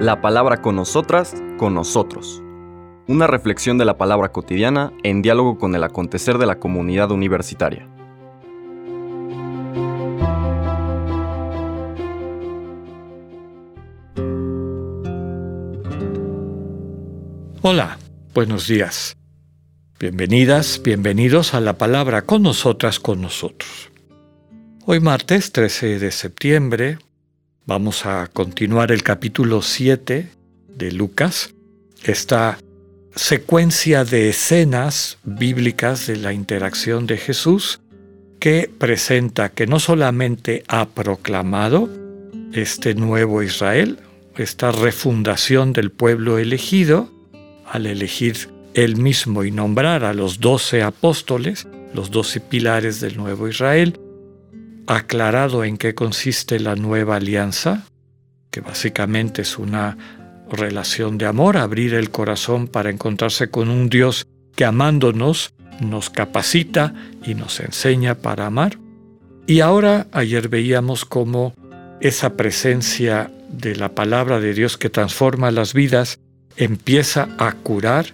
La palabra con nosotras, con nosotros. Una reflexión de la palabra cotidiana en diálogo con el acontecer de la comunidad universitaria. Hola, buenos días. Bienvenidas, bienvenidos a la palabra con nosotras, con nosotros. Hoy martes 13 de septiembre vamos a continuar el capítulo 7 de Lucas, esta secuencia de escenas bíblicas de la interacción de Jesús que presenta que no solamente ha proclamado este nuevo Israel, esta refundación del pueblo elegido, al elegir él mismo y nombrar a los doce apóstoles, los doce pilares del nuevo Israel, aclarado en qué consiste la nueva alianza, que básicamente es una relación de amor, abrir el corazón para encontrarse con un Dios que amándonos nos capacita y nos enseña para amar. Y ahora ayer veíamos cómo esa presencia de la palabra de Dios que transforma las vidas empieza a curar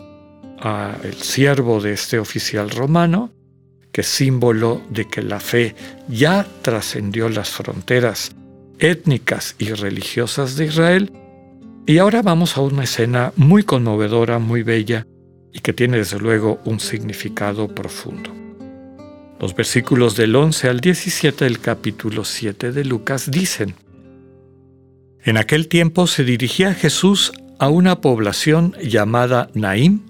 al siervo de este oficial romano, símbolo de que la fe ya trascendió las fronteras étnicas y religiosas de Israel. Y ahora vamos a una escena muy conmovedora, muy bella y que tiene desde luego un significado profundo. Los versículos del 11 al 17 del capítulo 7 de Lucas dicen, En aquel tiempo se dirigía Jesús a una población llamada Naim,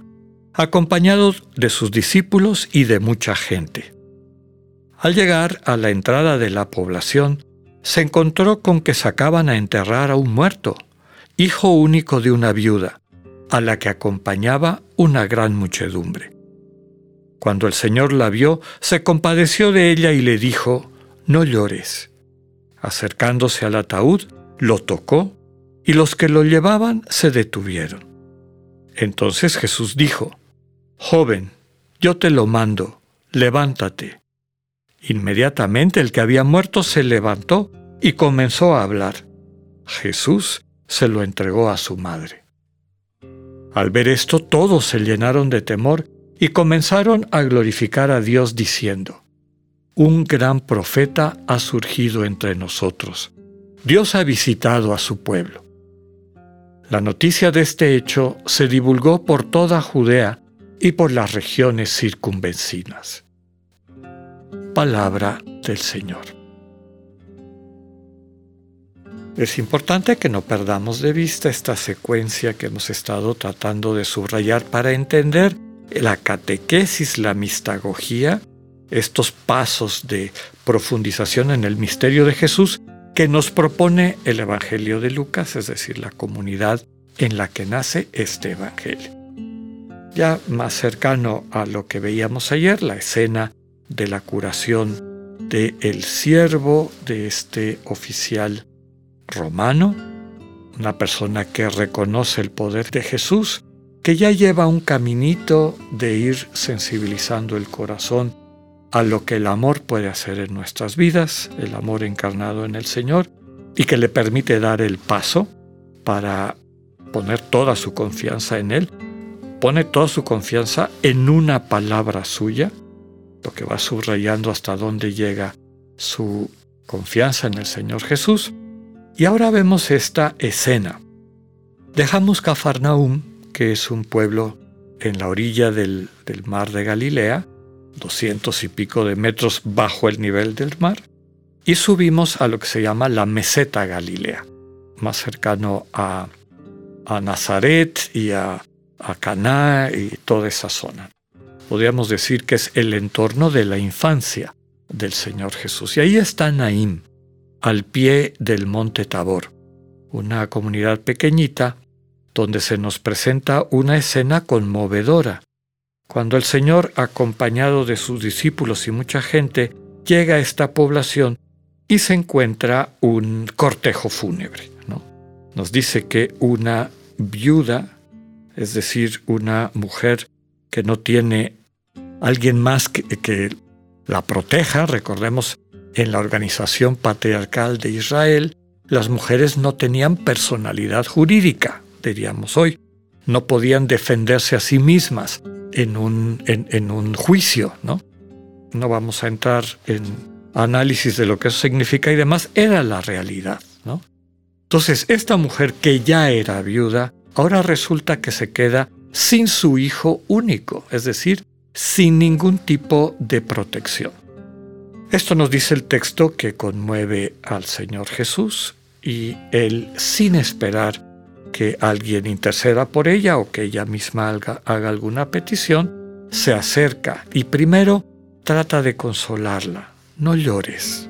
acompañado de sus discípulos y de mucha gente. Al llegar a la entrada de la población, se encontró con que sacaban a enterrar a un muerto, hijo único de una viuda, a la que acompañaba una gran muchedumbre. Cuando el Señor la vio, se compadeció de ella y le dijo, No llores. Acercándose al ataúd, lo tocó y los que lo llevaban se detuvieron. Entonces Jesús dijo, Joven, yo te lo mando, levántate. Inmediatamente el que había muerto se levantó y comenzó a hablar. Jesús se lo entregó a su madre. Al ver esto todos se llenaron de temor y comenzaron a glorificar a Dios diciendo, Un gran profeta ha surgido entre nosotros. Dios ha visitado a su pueblo. La noticia de este hecho se divulgó por toda Judea y por las regiones circunvencinas. Palabra del Señor. Es importante que no perdamos de vista esta secuencia que hemos estado tratando de subrayar para entender la catequesis, la mistagogía, estos pasos de profundización en el misterio de Jesús que nos propone el Evangelio de Lucas, es decir, la comunidad en la que nace este Evangelio. Ya más cercano a lo que veíamos ayer, la escena de la curación de el siervo de este oficial romano, una persona que reconoce el poder de Jesús, que ya lleva un caminito de ir sensibilizando el corazón a lo que el amor puede hacer en nuestras vidas, el amor encarnado en el Señor, y que le permite dar el paso para poner toda su confianza en Él. Pone toda su confianza en una palabra suya, lo que va subrayando hasta dónde llega su confianza en el Señor Jesús. Y ahora vemos esta escena. Dejamos Cafarnaum, que es un pueblo en la orilla del, del mar de Galilea, doscientos y pico de metros bajo el nivel del mar, y subimos a lo que se llama la meseta Galilea, más cercano a, a Nazaret y a, a Caná y toda esa zona. Podríamos decir que es el entorno de la infancia del Señor Jesús. Y ahí está Naim, al pie del monte Tabor, una comunidad pequeñita donde se nos presenta una escena conmovedora cuando el Señor, acompañado de sus discípulos y mucha gente, llega a esta población y se encuentra un cortejo fúnebre. ¿no? Nos dice que una viuda, es decir, una mujer que no tiene alguien más que, que la proteja, recordemos, en la organización patriarcal de Israel, las mujeres no tenían personalidad jurídica, diríamos hoy. No podían defenderse a sí mismas en un, en, un juicio, ¿no? No vamos a entrar en análisis de lo que eso significa y demás, era la realidad, ¿no? Entonces, esta mujer que ya era viuda, ahora resulta que se queda sin su hijo único, es decir, sin ningún tipo de protección. Esto nos dice el texto que conmueve al Señor Jesús y él, sin esperar que alguien interceda por ella o que ella misma haga, alguna petición, se acerca y primero trata de consolarla, no llores.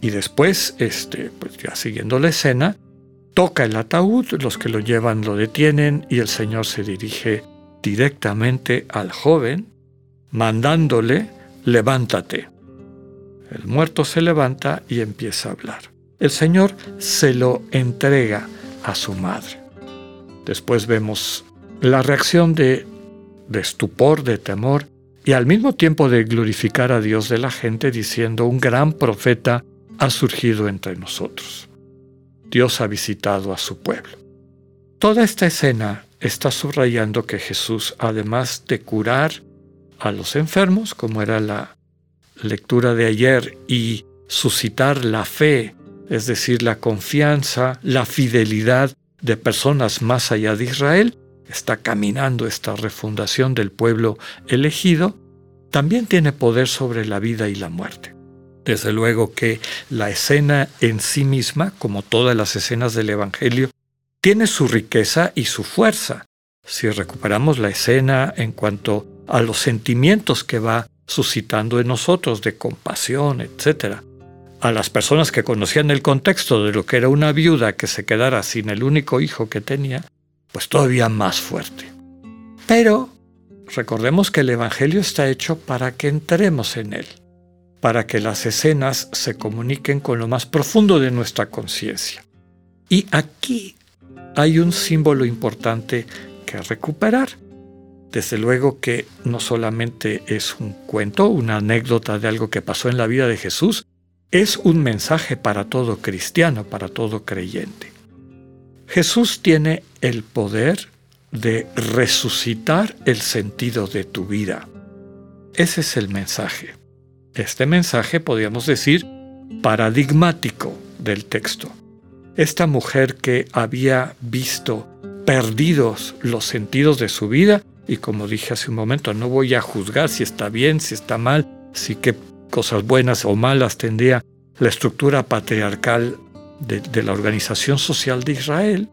Y después, este, pues ya siguiendo la escena, toca el ataúd, los que lo llevan lo detienen y el Señor se dirige directamente al joven, mandándole, levántate. El muerto se levanta y empieza a hablar. El Señor se lo entrega a su madre. Después vemos la reacción de, de estupor, de temor y al mismo tiempo de glorificar a Dios de la gente diciendo, un gran profeta ha surgido entre nosotros. Dios ha visitado a su pueblo. Toda esta escena está subrayando que Jesús, además de curar a los enfermos, como era la lectura de ayer, y suscitar la fe, es decir, la confianza, la fidelidad de personas más allá de Israel, está caminando esta refundación del pueblo elegido, también tiene poder sobre la vida y la muerte. Desde luego que la escena en sí misma, como todas las escenas del Evangelio, tiene su riqueza y su fuerza. Si recuperamos la escena en cuanto a los sentimientos que va suscitando en nosotros de compasión, etc., a las personas que conocían el contexto de lo que era una viuda que se quedara sin el único hijo que tenía, pues todavía más fuerte. Pero recordemos que el Evangelio está hecho para que entremos en él, para que las escenas se comuniquen con lo más profundo de nuestra conciencia. Y aquí hay un símbolo importante que recuperar. Desde luego que no solamente es un cuento, una anécdota de algo que pasó en la vida de Jesús, es un mensaje para todo cristiano, para todo creyente. Jesús tiene el poder de resucitar el sentido de tu vida. Ese es el mensaje. Este mensaje, podríamos decir, paradigmático del texto. Esta mujer que había visto perdidos los sentidos de su vida, y como dije hace un momento, no voy a juzgar si está bien, si está mal, si que cosas buenas o malas tendría la estructura patriarcal de, la organización social de Israel,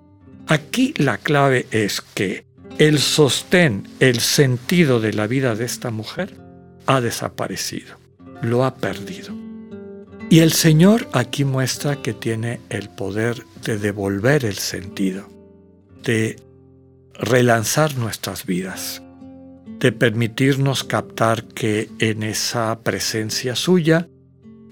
aquí la clave es que el sostén, el sentido de la vida de esta mujer ha desaparecido, lo ha perdido. Y el Señor aquí muestra que tiene el poder de devolver el sentido, de relanzar nuestras vidas, de permitirnos captar que en esa presencia suya,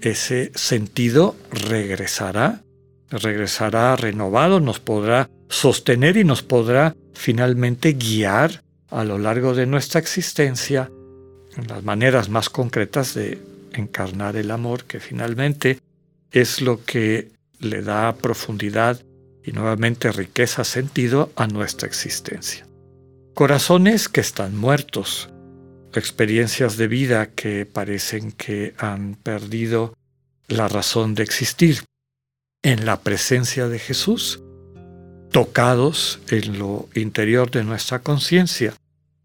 ese sentido regresará, regresará renovado, nos podrá sostener y nos podrá finalmente guiar a lo largo de nuestra existencia en las maneras más concretas de encarnar el amor, que finalmente es lo que le da profundidad y nuevamente riqueza, sentido a nuestra existencia. Corazones que están muertos, experiencias de vida que parecen que han perdido la razón de existir. En la presencia de Jesús, tocados en lo interior de nuestra conciencia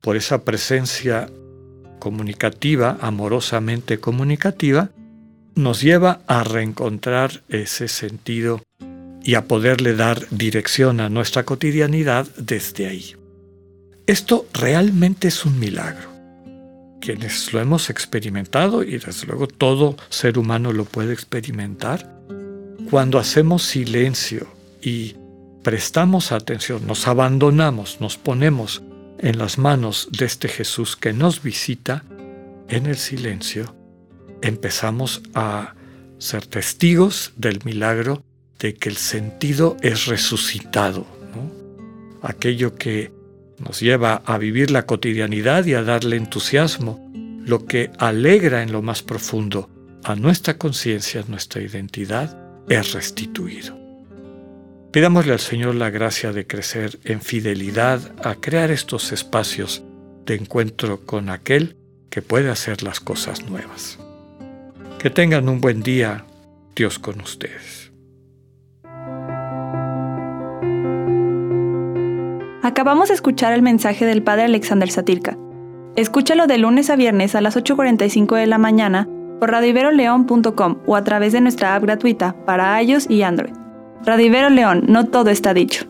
por esa presencia comunicativa, amorosamente comunicativa, nos lleva a reencontrar ese sentido y a poderle dar dirección a nuestra cotidianidad desde ahí. Esto realmente es un milagro. Quienes lo hemos experimentado, y desde luego todo ser humano lo puede experimentar, cuando hacemos silencio y prestamos atención, nos abandonamos, nos ponemos en las manos de este Jesús que nos visita, en el silencio, empezamos a ser testigos del milagro de que el sentido es resucitado. Aquello que nos lleva a vivir la cotidianidad y a darle entusiasmo, lo que alegra en lo más profundo a nuestra conciencia, nuestra identidad, es restituido. Pidámosle al Señor la gracia de crecer en fidelidad a crear estos espacios de encuentro con aquel que puede hacer las cosas nuevas. Que tengan un buen día, Dios con ustedes. Acabamos de escuchar el mensaje del Padre Alexander Satirka. Escúchalo de lunes a viernes a las 8.45 de la mañana por radiveroleón.com o a través de nuestra app gratuita para iOS y Android. Radivero León, no todo está dicho.